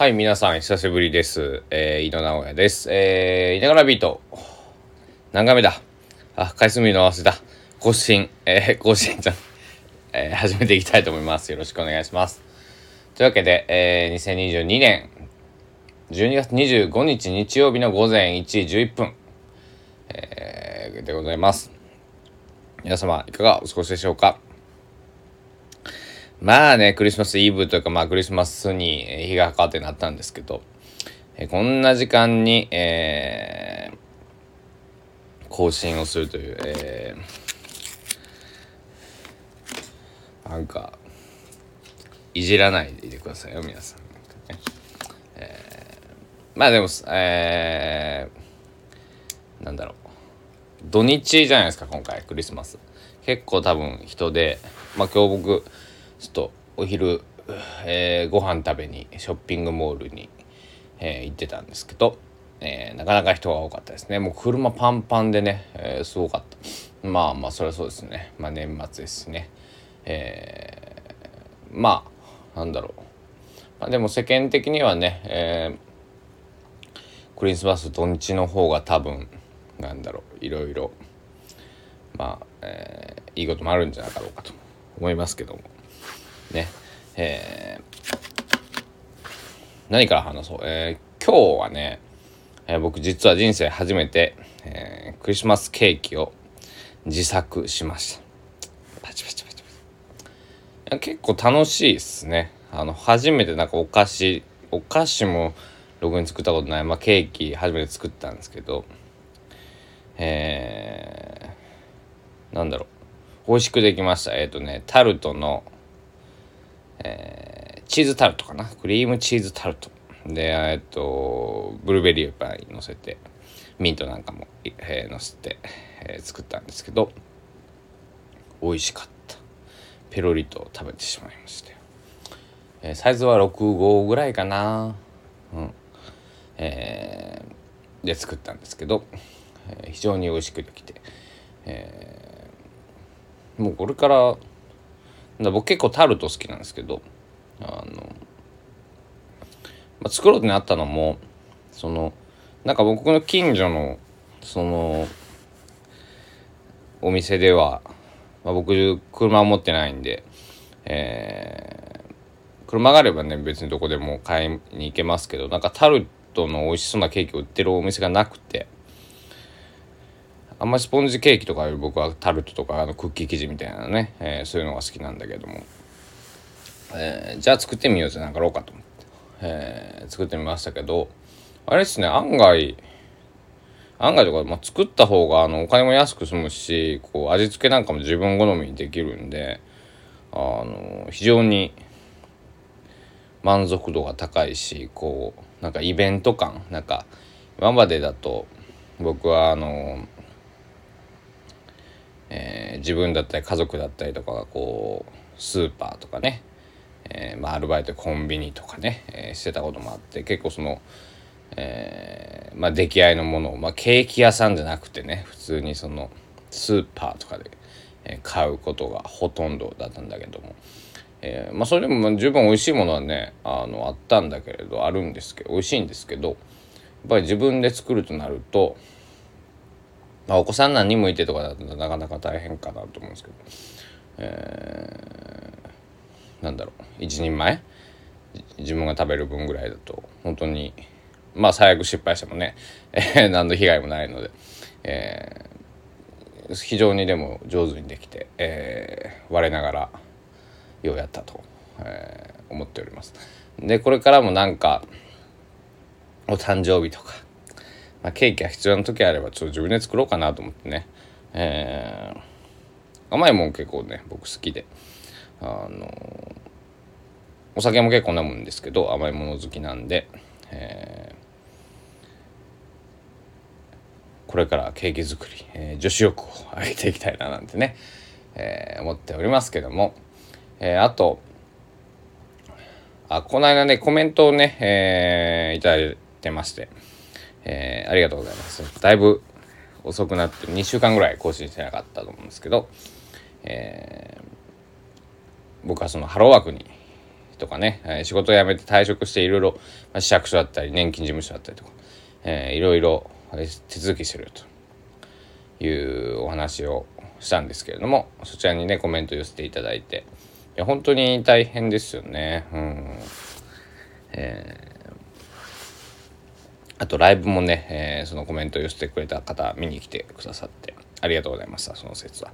はい、皆さん、久しぶりです。えー、井野直哉です。えー、いながらビート。何回目だ？あ、回数見るの忘れた。更新、えー、更新じゃん。えー、始めていきたいと思います。よろしくお願いします。というわけで、えー、2022年12月25日日曜日の午前1時11分、えー、でございます。皆様、いかがお過ごしでしょうか？まあね、クリスマスイブというか、まあクリスマスに日がかかってなったんですけど、えこんな時間に、えー、更新をするという、えー、なんか、いじらないでいてくださいよ、皆さん。えー、まあでも、えー、なんだろう。土日じゃないですか、今回、クリスマス。結構多分人で、まあ今日僕、ちょっとお昼、えー、ご飯食べにショッピングモールに、えー、行ってたんですけど、えー、なかなか人が多かったですね。もう車パンパンでね、えー、すごかった。まあまあそれはそうですね。まあ年末ですね。えー、まあなんだろう、まあ、でも世間的にはね、えー、クリスマス土日の方が多分なんだろう。いろいろまあ、えー、いいこともあるんじゃないかろうかと思いますけども。ね、えー、何から話そう？えー、今日はね、えー、僕実は人生初めて、えー、クリスマスケーキを自作しました。パチパチパチパチ。結構楽しいっすね。あの、初めてなんかお菓子、お菓子もログに作ったことない、まあケーキ初めて作ったんですけど、えー、なんだろう。美味しくできました。えっ、ー、とね、タルトの、えー、チーズタルトかな。クリームチーズタルト。でえっとブルーベリーパイ乗せてミントなんかも、えー、乗せて、えー、作ったんですけど美味しかった。ペロリと食べてしまいましたよ、えー、サイズは6号ぐらいかな。うん。えー、で作ったんですけど、えー、非常に美味しくできて、えー、もうこれからだ僕結構タルト好きなんですけどあの、まあ、作ろうってなったのもそのなんか僕の近所のそのお店では、まあ、僕車を持ってないんで、えー、車があればね別にどこでも買いに行けますけどなんかタルトの美味しそうなケーキを売ってるお店がなくてあんまりスポンジケーキとかより僕はタルトとかあのクッキー生地みたいなね、えー、そういうのが好きなんだけども、えー、じゃあ作ってみようぜなんかろうかと思って、えー、作ってみましたけどあれですね案外案外とか、まあ、作った方があのお金も安く済むしこう味付けなんかも自分好みにできるんであの非常に満足度が高いしこうなんかイベント感なんか今までだと僕はあのえー、自分だったり家族だったりとかがこうスーパーとかね、えー、まあ、アルバイトコンビニとかね、えー、してたこともあって結構その、えまあ、出来合いのものを、まあ、ケーキ屋さんじゃなくてね普通にそのスーパーとかで買うことがほとんどだったんだけども、えまあ、それでも十分美味しいものはねあのあったんだけれどあるんですけど美味しいんですけどやっぱり自分で作るとなるとまあ、お子さん何人もいてとかだとなかなか大変かなと思うんですけど、えー、なんだろう。一人前？自分が食べる分ぐらいだと本当にまあ最悪失敗してもね、え、何の被害もないので、えー、非常にでも上手にできて、えー、我ながらようやったと、えー、思っております。でこれからもなんかお誕生日とかまあ、ケーキが必要な時あればちょっと自分で作ろうかなと思ってね、えー、甘いもん結構ね僕好きで。あのお酒も結構飲むんですけど甘いもの好きなんで、えー、これからケーキ作り、えー、女子力を上げていきたいななんてね、えー、思っておりますけども、えー、あとあこの間ねコメントをね、えー、いただいてまして。えー、ありがとうございます。だいぶ遅くなって2週間ぐらい更新してなかったと思うんですけど、えー、僕はそのハローワークにとかね、え仕事を辞めて退職していろいろ、まあ、市役所だったり年金事務所だったりとか、えー、いろいろ手続きすると。いうお話をしたんですけれどもそちらにねコメント寄せていただいていや本当に大変ですよね。うん。えー、あとライブもね、えー、そのコメントを寄せてくれた方見に来てくださってありがとうございましたその説は。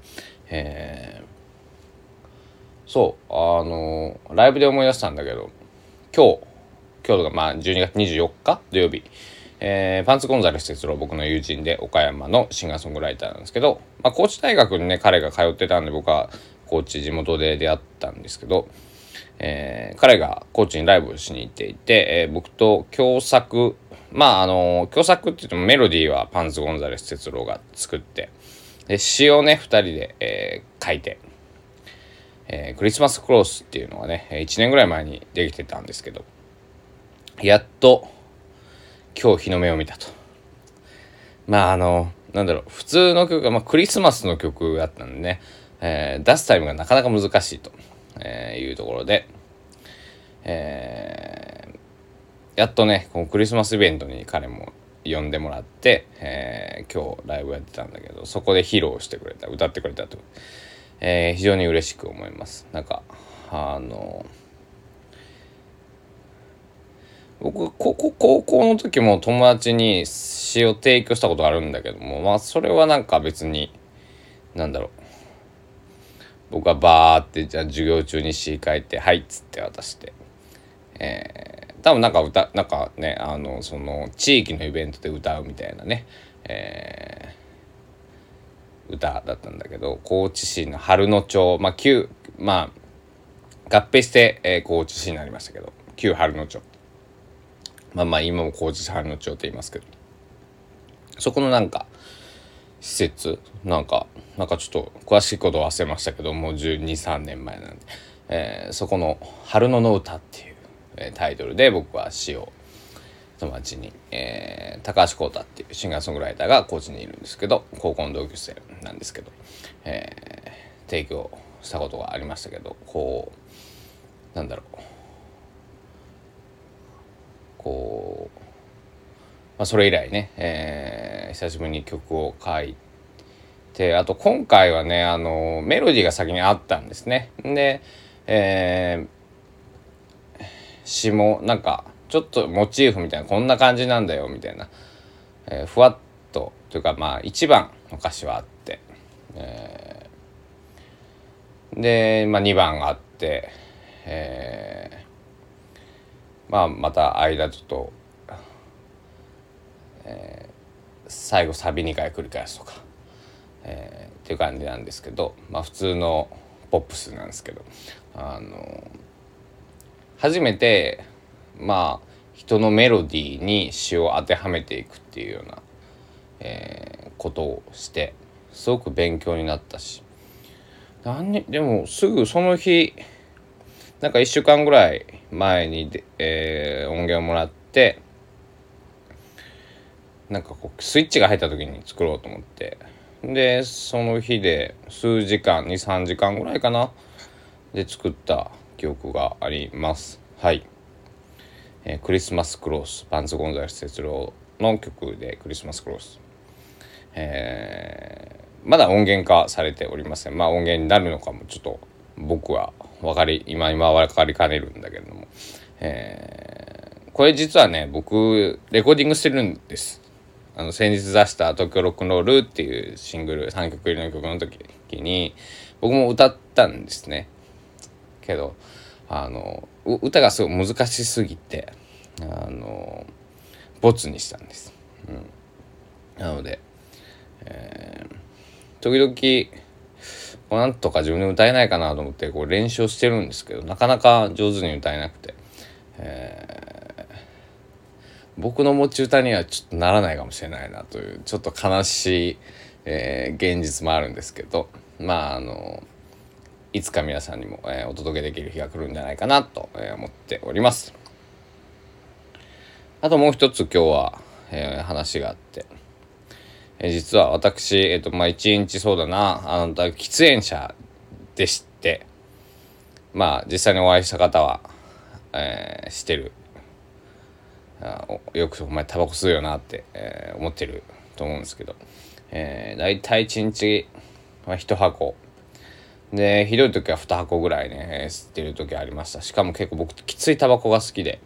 えー、そうあのライブで思い出したんだけど今日今日とかまあ12月24日土曜日えー、パンツ・ゴンザレス哲郎僕の友人で岡山のシンガーソングライターなんですけど、まあ、高知大学にね彼が通ってたんで僕は高知地元で出会ったんですけど、えー、彼が高知にライブをしに行っていて、えー、僕と共作まああの共作って言ってもメロディーはパンツ・ゴンザレス哲郎が作ってで詩をね2人で、えー、書いて、えー、クリスマスクロースっていうのがね1年ぐらい前にできてたんですけどやっと今日日の目を見たと。まああの、なんだろう、普通の曲が、まあ、クリスマスの曲だったんでね、えー、出すタイムがなかなか難しいと、えー、いうところで、えー、やっとね、このクリスマスイベントに彼も呼んでもらって、えー、今日ライブやってたんだけど、そこで披露してくれた、歌ってくれたと、えー、非常に嬉しく思います。なんか、あの僕ここ高校の時も友達に詩を提供したことあるんだけどもまあそれはなんか別になんだろう僕はバーってじゃあ授業中に詩書いて「はい」っつって渡してえー、多分なんか歌なんかねあのその地域のイベントで歌うみたいなね、えー、歌だったんだけど高知市の春野町まあ旧まあ合併して、えー、高知市になりましたけど旧春野町。まあまあ今も工事春の町って言いますけど。そこのなんか施設なんかなんかちょっと詳しいこと忘れましたけどもう1 2 3年前なんで、えー、そこの「春野の歌」っていう、え、タイトルで僕は詩を友達に、えー、高橋浩太っていうシンガーソングライターが高知にいるんですけど高校の同級生なんですけど、えー、提供したことがありましたけどこうなんだろうこう、まあ、それ以来ね、えー、久しぶりに曲を書いてあと今回はねあのメロディーが先にあったんですね。で、えー、詩もなんかちょっとモチーフみたいなこんな感じなんだよみたいな、えー、ふわっとというかまあ1番の歌詞はあって、えー、で、まあ、2番があって、えーまあまた間ちょっと、えー、最後サビ2回繰り返すとか、えー、っていう感じなんですけどまあ普通のポップスなんですけど。あの初めてまあ人のメロディーに詩を当てはめていくっていうような、えー、ことをしてすごく勉強になったし。何でもすぐその日なんか1週間ぐらい前にで、えー、音源をもらってなんかこうスイッチが入った時に作ろうと思って。でその日で数時間23時間ぐらいかなで作った記憶があります。はい、えー、クリスマスクロスパンツ・ゴンザレス哲郎の曲でクリスマスクロス。えー、まだ音源化されておりません。まあ音源になるのかもちょっと僕は分かり今今分かりかねるんだけれども、えー、これ実はね僕レコーディングしてるんです。あの先日出した「東京ロックンロール」っていうシングル3曲入りの曲の時に僕も歌ったんですね。けどあの歌がすごい難しすぎてあのボツにしたんです、うん、なので、えー、時々なんとか自分で歌えないかなと思ってこう練習をしてるんですけどなかなか上手に歌えなくて、えー、僕の持ち歌にはちょっとならないかもしれないなというちょっと悲しい、えー、現実もあるんですけどまああのいつか皆さんにも、えー、お届けできる日が来るんじゃないかなと、え思っております。あともう一つ今日は、え話があって。え実は私、えっ、と、まあ、一日そうだな、あの、喫煙者でして、まあ、実際にお会いした方は、えー、してるあよくお前タバコ吸うよなって、えー、思ってると思うんですけど、えー、大体1日は1箱でひどい時は2箱ぐらいね吸ってる時ありました。しかも結構僕きついタバコが好きで、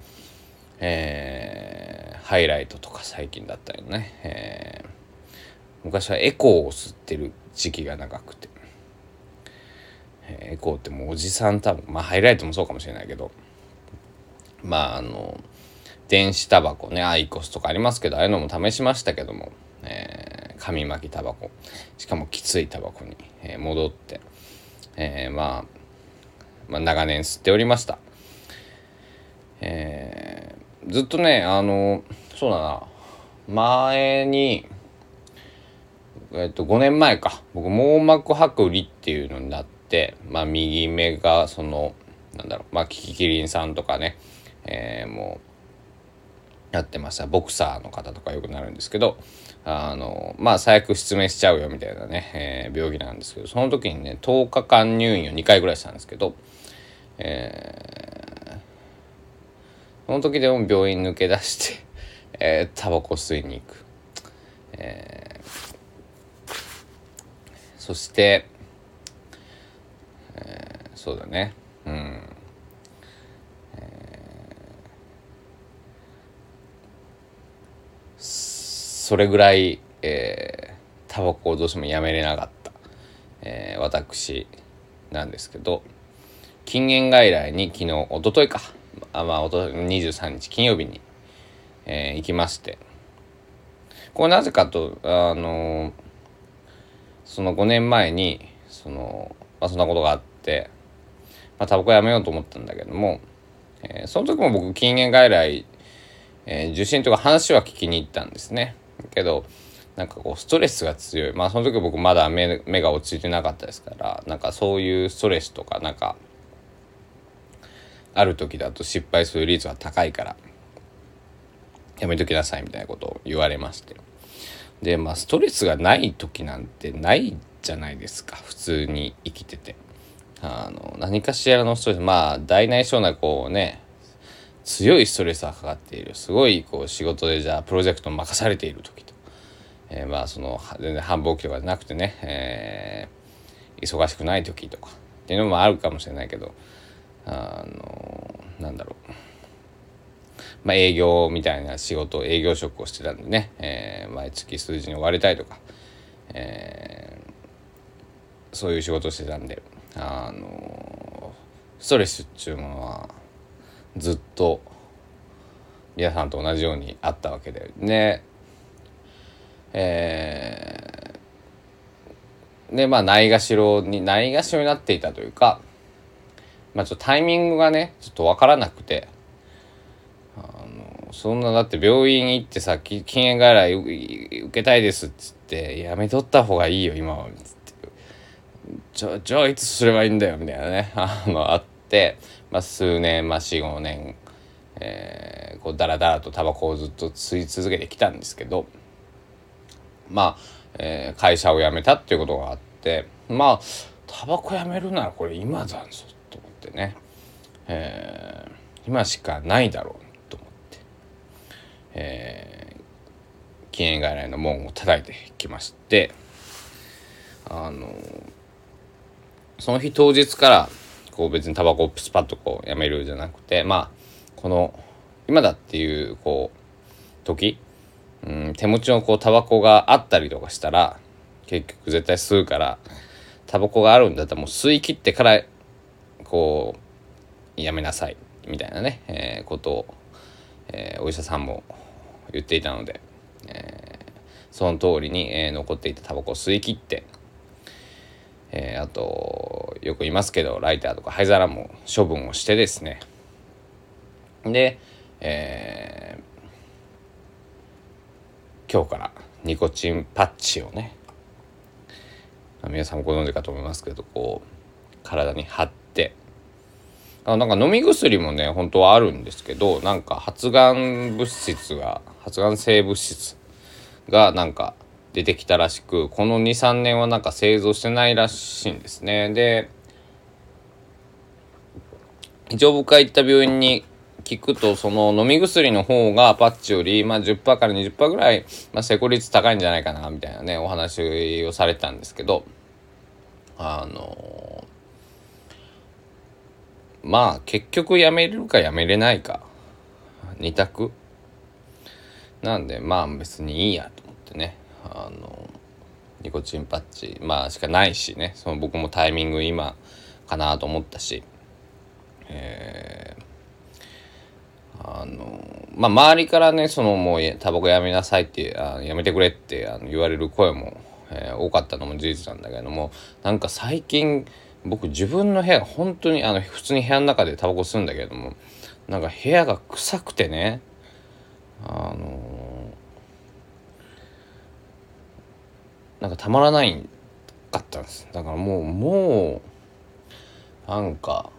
えー、ハイライトとか最近だったりね、えー、昔はエコーを吸ってる時期が長くて、えー、エコーってもうおじさん多分まあハイライトもそうかもしれないけど。まああの電子タバコねアイコスとかありますけどああいうのも試しましたけども、えー、紙巻きタバコ。しかもきついタバコに、えー、戻って、えー、まあ、まあ長年吸っておりました、えー、ずっとねあのそうだな。前にえっと5年前か。僕網膜剥離っていうのになってまあ右目がそのなんだろうまあキキキリンさんとかね、えー、もうやってました。ボクサーの方とかよくなるんですけどあのまあ最悪失明しちゃうよみたいなね、えー、病気なんですけどその時にね10日間入院を2回ぐらいしたんですけど、えー、その時でも病院抜け出して、えー、タバコ吸いに行く、えー、そして、えー、そうだねうんそれぐらい、えー、タバコをどうしてもやめれなかった、えー、私なんですけど禁煙外来に昨日おとといかあまあおと23日金曜日に、えー、行きましてこれなぜかとあのその5年前にその、まあ、そんなことがあって、まあ、タバコやめようと思ったんだけども、えー、その時も僕禁煙外来、えー、受診とか話は聞きに行ったんですね。けどなんかこうストレスが強い。まあその時僕まだ目目が落ちてなかったですからなんかそういうストレスとかなんかある時だと失敗する率は高いからやめときなさいみたいなことを言われまして。でまあストレスがない時なんてないじゃないですか。普通に生きてて。あの何かしらのストレス。まあ大内小なこうね強いストレスがかかっている。すごいこう仕事でじゃあプロジェクト任されている時と、えー、まあその全然繁忙期とかじゃなくてね、えー、忙しくない時とか。っていうのもあるかもしれないけどあのなんだろう。まあ営業みたいな仕事営業職をしてたんでね、えー、毎月数字に追われたりとか、えー、そういう仕事をしてたんであのストレスっていうものはずっと皆さんと同じようにあったわけで。ねえー、でまあないがしろにないがしろになっていたというかまあちょっとタイミングがねちょっと分からなくてあのそんなだって病院行ってさ禁煙外来受けたいですっつってやめとった方がいいよ今はっつって。じゃあいつすればいいんだよみたいなねあのあって、まあ、数年、まあ、45年、えー、こうダラダラとタバコをずっと吸い続けてきたんですけどまあ、えー、会社を辞めたっていうことがあってまあタバコやめるならこれ今だぞと思ってね、えー、今しかないだろうと思って、えー、禁煙外来の門を叩いてきましてあのその日当日からこう別にタバコをスパッとこうやめるじゃなくてまあこの今だっていうこう時、うん、手持ちのこうタバコがあったりとかしたら結局絶対吸うからタバコがあるんだったらもう吸い切ってからこうやめなさいみたいなね、えー、ことを、えー、お医者さんも言っていたので、えー、その通りに、えー、残っていたタバコを吸い切って、えー、あとよく言いますけどライターとか灰皿も処分をしてですね。で、えー、今日からニコチンパッチをね皆さんもご存知かと思いますけどこう体に貼って。あなんか飲み薬もね本当はあるんですけどなんか発がん物質が発がん性物質がなんか出てきたらしくこの23年はなんか製造してないらしいんですね。で一応僕が行った病院に聞くとその飲み薬の方がパッチより、まあ、10%から20%ぐらい、まあ、成功率高いんじゃないかなみたいなねお話をされたんですけどあのまあ結局やめるかやめれないか2択。なんでまあ別にいいやと思ってね。あのニコチンパッチまあしかないしね。その僕もタイミング今かなと思ったし。えー、あのまあ周りからねそのもうタバコやめなさいってあやめてくれってあの言われる声も、えー、多かったのも事実なんだけどもなんか最近僕自分の部屋本当にあの普通に部屋の中でタバコ吸うんだけどもなんか部屋が臭くてねあのなんかたまらないかったんです。だからもうもうなんか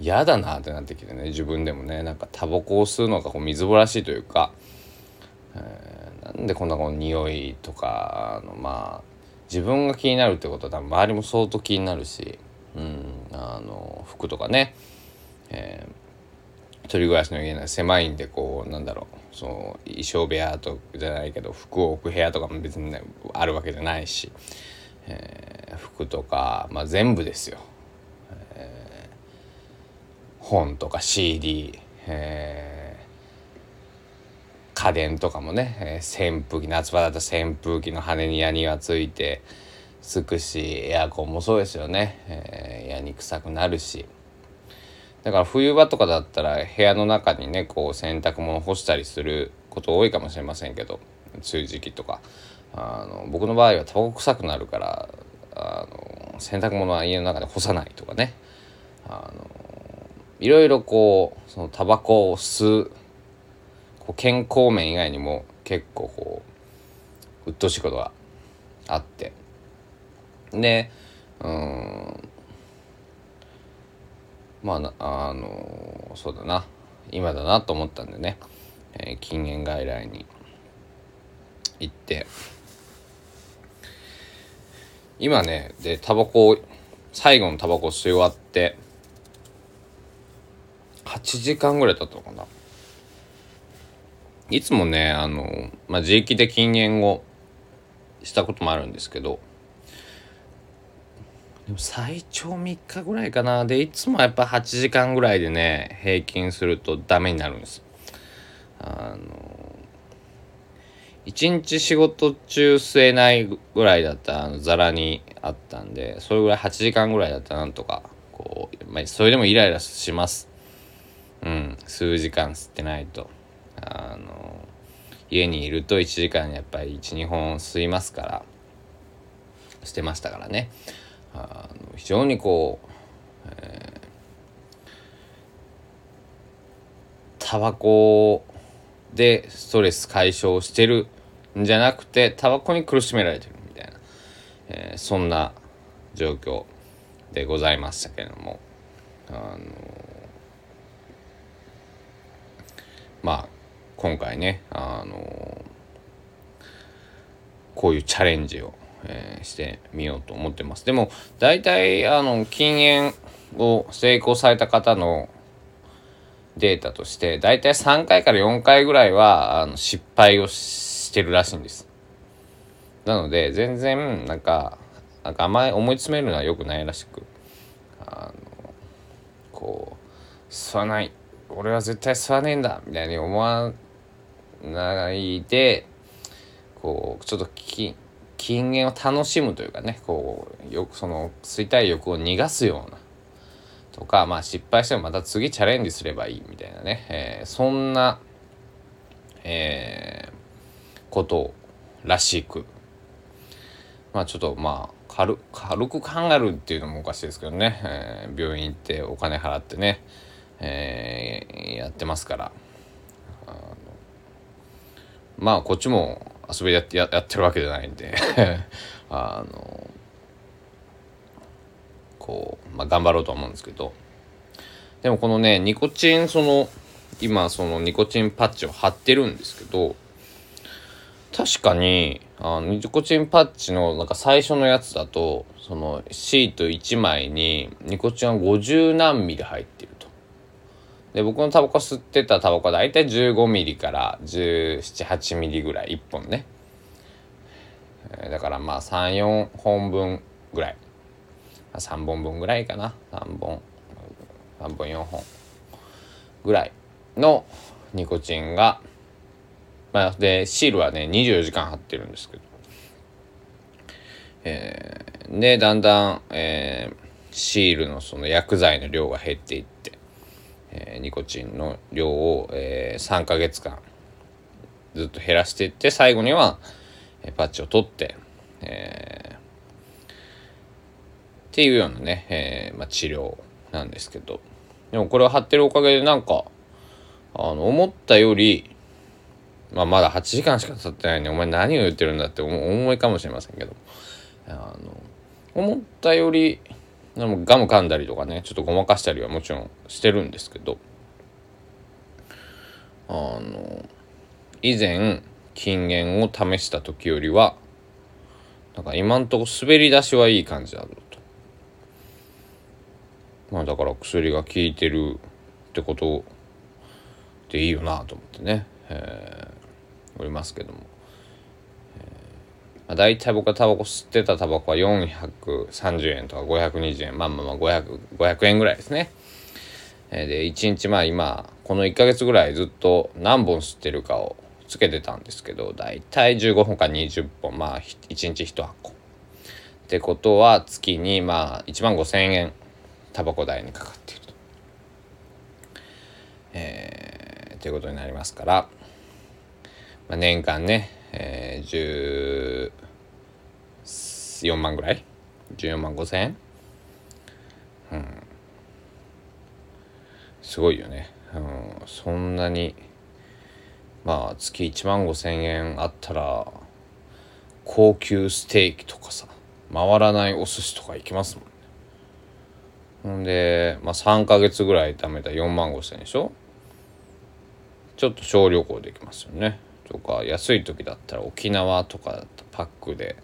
嫌だなってなってきてね自分でもね。なんかタバコを吸うのがこう水ぼらしいというか、えー、なんでこんなこの匂いとかのまあ自分が気になるってことは多分周りも相当気になるし、うん、あの服とかね、えー、人暮らしの家な狭いんでこうなんだろうその衣装部屋とじゃないけど服を置く部屋とかも別に、ね、あるわけじゃないし、えー、服とか、まあ、全部ですよ、えー、本とか CD、えー家電とかもね、えー、扇風機夏場だと扇風機の羽にヤニがついてつくしエアコンもそうですよね、えー、ヤニ臭くなるし。だから冬場とかだったら部屋の中にねこう洗濯物干したりすること多いかもしれませんけど梅雨時期とか。あの僕の場合はタバコ臭くなるからあの洗濯物は家の中で干さないとかね。あのいろいろこうそのタバコを吸うこう健康面以外にも結構こう鬱陶しいことがあって。でうんまああのそうだな。今だなと思ったんでね、えー、禁煙外来に行って。今ねでタバコを最後のタバコ吸い終わって8時間ぐらい経ったのかな。いつもねあの、まあ、自力で禁煙をしたこともあるんですけどでも最長3日ぐらいかな。でいつもやっぱ8時間ぐらいでね平均するとダメになるんです。あの1日仕事中吸えないぐらいだったらあのザラにあったんでそれぐらい8時間ぐらいだったらなんとかこう、まあ、それでもイライラします。うん数時間吸ってないと。あの家にいると1時間やっぱり12本吸いますからしてましたからね。あの非常にこう、えー、タバコでストレス解消してるんじゃなくてタバコに苦しめられてるみたいな、えー、そんな状況でございましたけれどもあのまあ今回ねあのこういうチャレンジを、えー、してみようと思ってます。でも大体あの禁煙を成功された方のデータとして大体3回から4回ぐらいはあの失敗をしてるらしいんです。なので全然なんかなんかあま思い詰めるのは良くないらしくあのこう吸わない。俺は絶対吸わねえんだみたいに思わないでこうちょっとき禁煙を楽しむというかねこうよくその吸いたい欲を逃がすような。とかまあ失敗してもまた次チャレンジすればいいみたいなね、えー、そんな、えー、ことらしく。まあちょっとまあ軽く考えるっていうのもおかしいですけどね、えー、病院行ってお金払ってね、えー、やってますから。まあこっちも遊びでやってやってるわけじゃないんで。あのこう、まあ、頑張ろうと思うんですけど。でもこのねニコチンその今そのニコチンパッチを貼ってるんですけど確かにあのニコチンパッチのなんか最初のやつだとそのシート1枚にニコチンは50何ミリ入ってる。で僕のタバコ吸ってたタバコは大体15ミリから17、8ミリぐらい1本ね。だからまあ34本分ぐらい。3本分ぐらいかな。3本3本4本ぐらいのニコチンがまあでシールはね24時間貼ってるんですけど。えー、でだんだん、えー、シールのその薬剤の量が減っていって、えー、ニコチンの量を、えー、3ヶ月間ずっと減らしていって最後には、えー、パッチを取って、えー、っていうようなね、えーまあ、治療なんですけど。でもこれを貼ってるおかげでなんかあの思ったよりまあ、まだ8時間しか経ってないのにお前何を言ってるんだって思いかもしれませんけど。あの思ったよりでもガム噛んだりとかねちょっとごまかしたりはもちろんしてるんですけど。あの以前禁煙を試した時よりはなんか今んとこ滑り出しはいい感じだろうと。まあだから薬が効いてるってことでいいよなと思ってね、えー、おりますけども。まあ、大体僕はタバコ吸ってたタバコは430円とか520円まあまあまあ 500, 500円ぐらいですね。えー、で1日まあ今この1ヶ月ぐらいずっと何本吸ってるかをつけてたんですけど大体15本か20本まあ1日1箱。ってことは月にまあ1万5,000円タバコ代にかかっていると。えー、ということになりますから、まあ、年間ね、えー、4万ぐらい？14万5千？円うん。すごいよね、うん、そんなにまあ月1万5千円あったら高級ステーキとかさ回らないお寿司とか行きますもんね。ほんで、まあ、3ヶ月ぐらい貯めた4万5千円でしょ？ちょっと小旅行できますよね。とか安い時だったら沖縄とかだったパックで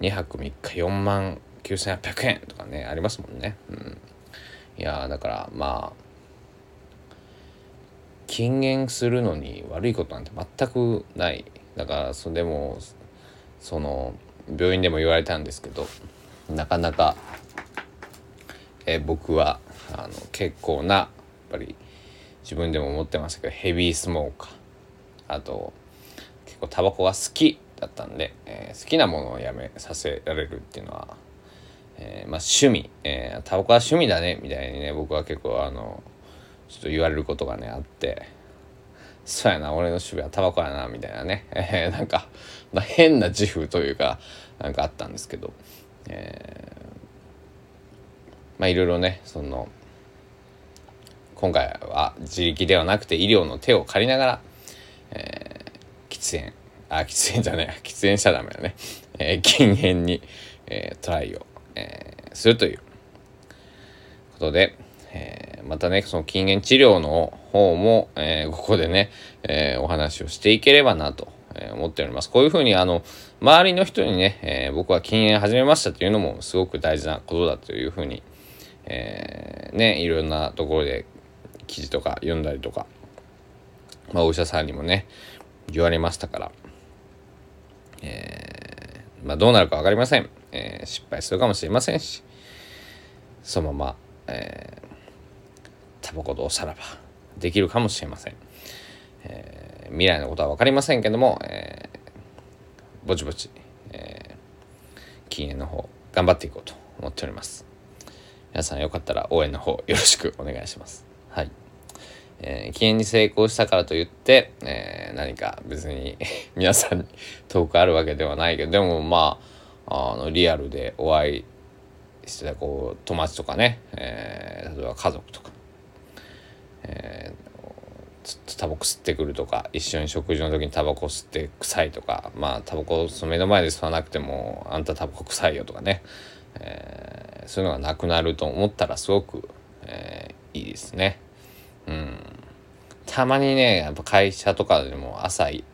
2泊3日4万9800円とかねありますもんね。うん。いやだからまあ禁煙するのに悪いことなんて全くない。だからそでもその病院でも言われたんですけどなかなか、え僕はあの結構なやっぱり自分でも思ってましたけどヘビースモーカー。あと結構タバコが好きだったんで、えー、好きなものをやめさせられるっていうのは、えー、まあ趣味、えー、タバコは趣味だねみたいにね僕は結構あのちょっと言われることがねあってそうやな俺の趣味はタバコやなみたいなね、えー、なんか、まあ、変な自負というかなんかあったんですけど、え、まあいろいろねその今回は自力ではなくて医療の手を借りながら、えー、喫煙あ、喫煙じゃない、喫煙しちゃダメだね。えー、禁煙に、えー、トライを、えー、するということで、えー、またね、その禁煙治療の方も、えー、ここでね、えー、お話をしていければなと、思っております。こういうふうに、あの、周りの人にね、えー、僕は禁煙始めましたというのもすごく大事なことだというふうに、えー、ね、いろんなところで記事とか読んだりとか、まあ、お医者さんにもね、言われましたから、えー、まあ、どうなるか分かりません、えー、失敗するかもしれませんしそのまま、えー、タバコとおさらばできるかもしれません、えー、未来のことは分かりませんけども、え、ぼちぼち、えー、禁煙の方頑張っていこうと思っております。皆さんよかったら応援の方よろしくお願いします。はい。えー、禁煙に成功したからといって、えー、何か別に 皆さんに遠くあるわけではないけどでもまああのリアルでお会いしてこう友達とかね、えー、例えば家族とか、えー、ずっとタバコ吸ってくるとか一緒に食事の時にタバコ吸って臭いとかまあタバコ目の前で吸わなくてもあんたタバコ臭いよとかね、えー、そういうのがなくなると思ったらすごく、えー、いいですね。うんたまにねやっぱ会社とかでも朝行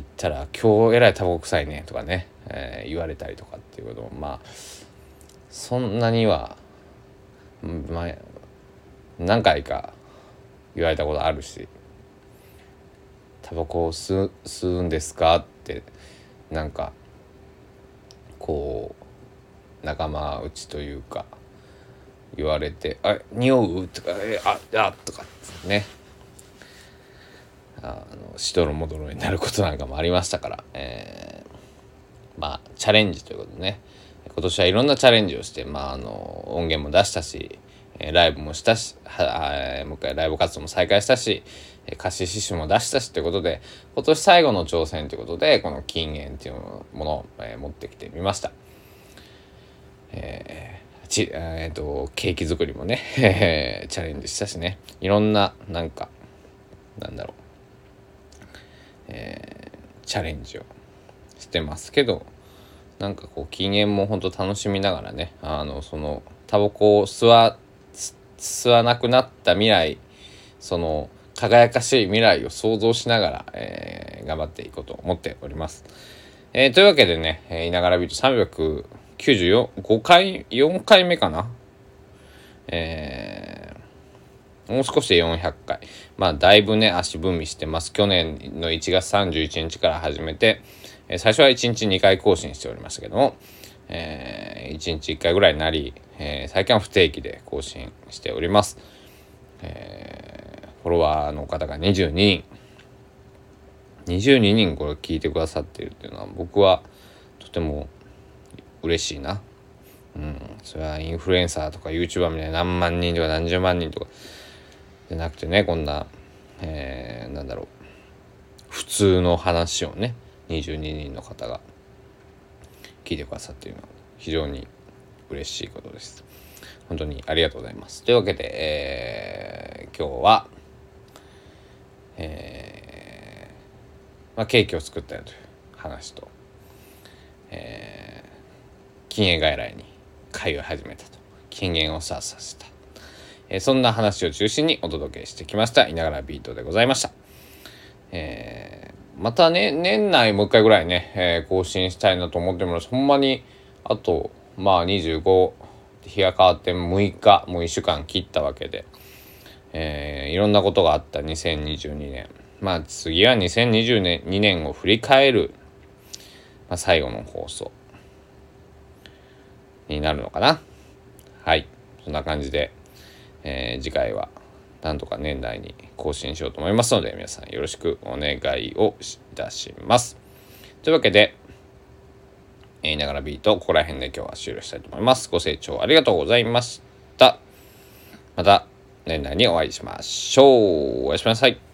ったら「今日えらいタバコ臭いね」とかね、えー、言われたりとかっていうこともまあそんなには、まあ、何回か言われたことあるし「タバコを吸吸うんですか?」ってなんかこう仲間内というか言われて「あ匂う?」とか「えああとかねあのしどろもどろになることなんかもありましたから、えー、まあチャレンジということでね今年はいろんなチャレンジをして、まあ、あの音源も出したしライブもしたしはもう一回ライブ活動も再開したし歌詞詩集も出したしということで今年最後の挑戦ということでこの禁煙っていうものを、えー、持ってきてみました。えーちえーと、ケーキ作りもね チャレンジしたしねいろんななんかなんだろう、えー、チャレンジをしてますけどなんかこう禁煙もほんと楽しみながらねあのそのタバコを吸わ吸わなくなった未来その輝かしい未来を想像しながら、えー、頑張っていこうと思っております。えー、というわけでね、えー、いながらビート300 94、5回、4回目かな？えー、もう少しで400回。まあ、だいぶね、足踏みしてます。去年の1月31日から始めて、えー、最初は1日2回更新しておりましたけども、えー、1日1回ぐらいになり、えー、最近は不定期で更新しております。えー、フォロワーの方が22人。22人これ聞いてくださっているっていうのは僕はとても嬉しいな。うん。それはインフルエンサーとか YouTuber みたいな何万人とか何十万人とかじゃなくてね、こんな、えー、なんだろう。普通の話をね、22人の方が聞いてくださっているのは非常に嬉しいことです。本当にありがとうございます。というわけで、えー、今日は、えー、まあ、ケーキを作ったよという話と、えー、禁煙外来に通い始めたと。禁煙をささせた。えー、そんな話を中心にお届けしてきました。いながらビートでございました。えー、またね、年内もう一回ぐらいね、えー、更新したいなと思ってもらほんまに、あと、まあ25日が変わって6日もう1週間切ったわけで、えー、いろんなことがあった2022年まあ次は2022年を振り返る、まあ、最後の放送になるのかな？はいそんな感じで、えー、次回はなんとか年内に更新しようと思いますので皆さんよろしくお願いをいたしますというわけで言いながらビート、ここら辺で今日は終了したいと思います。ご清聴ありがとうございました。また年内にお会いしましょう。おやすみなさい。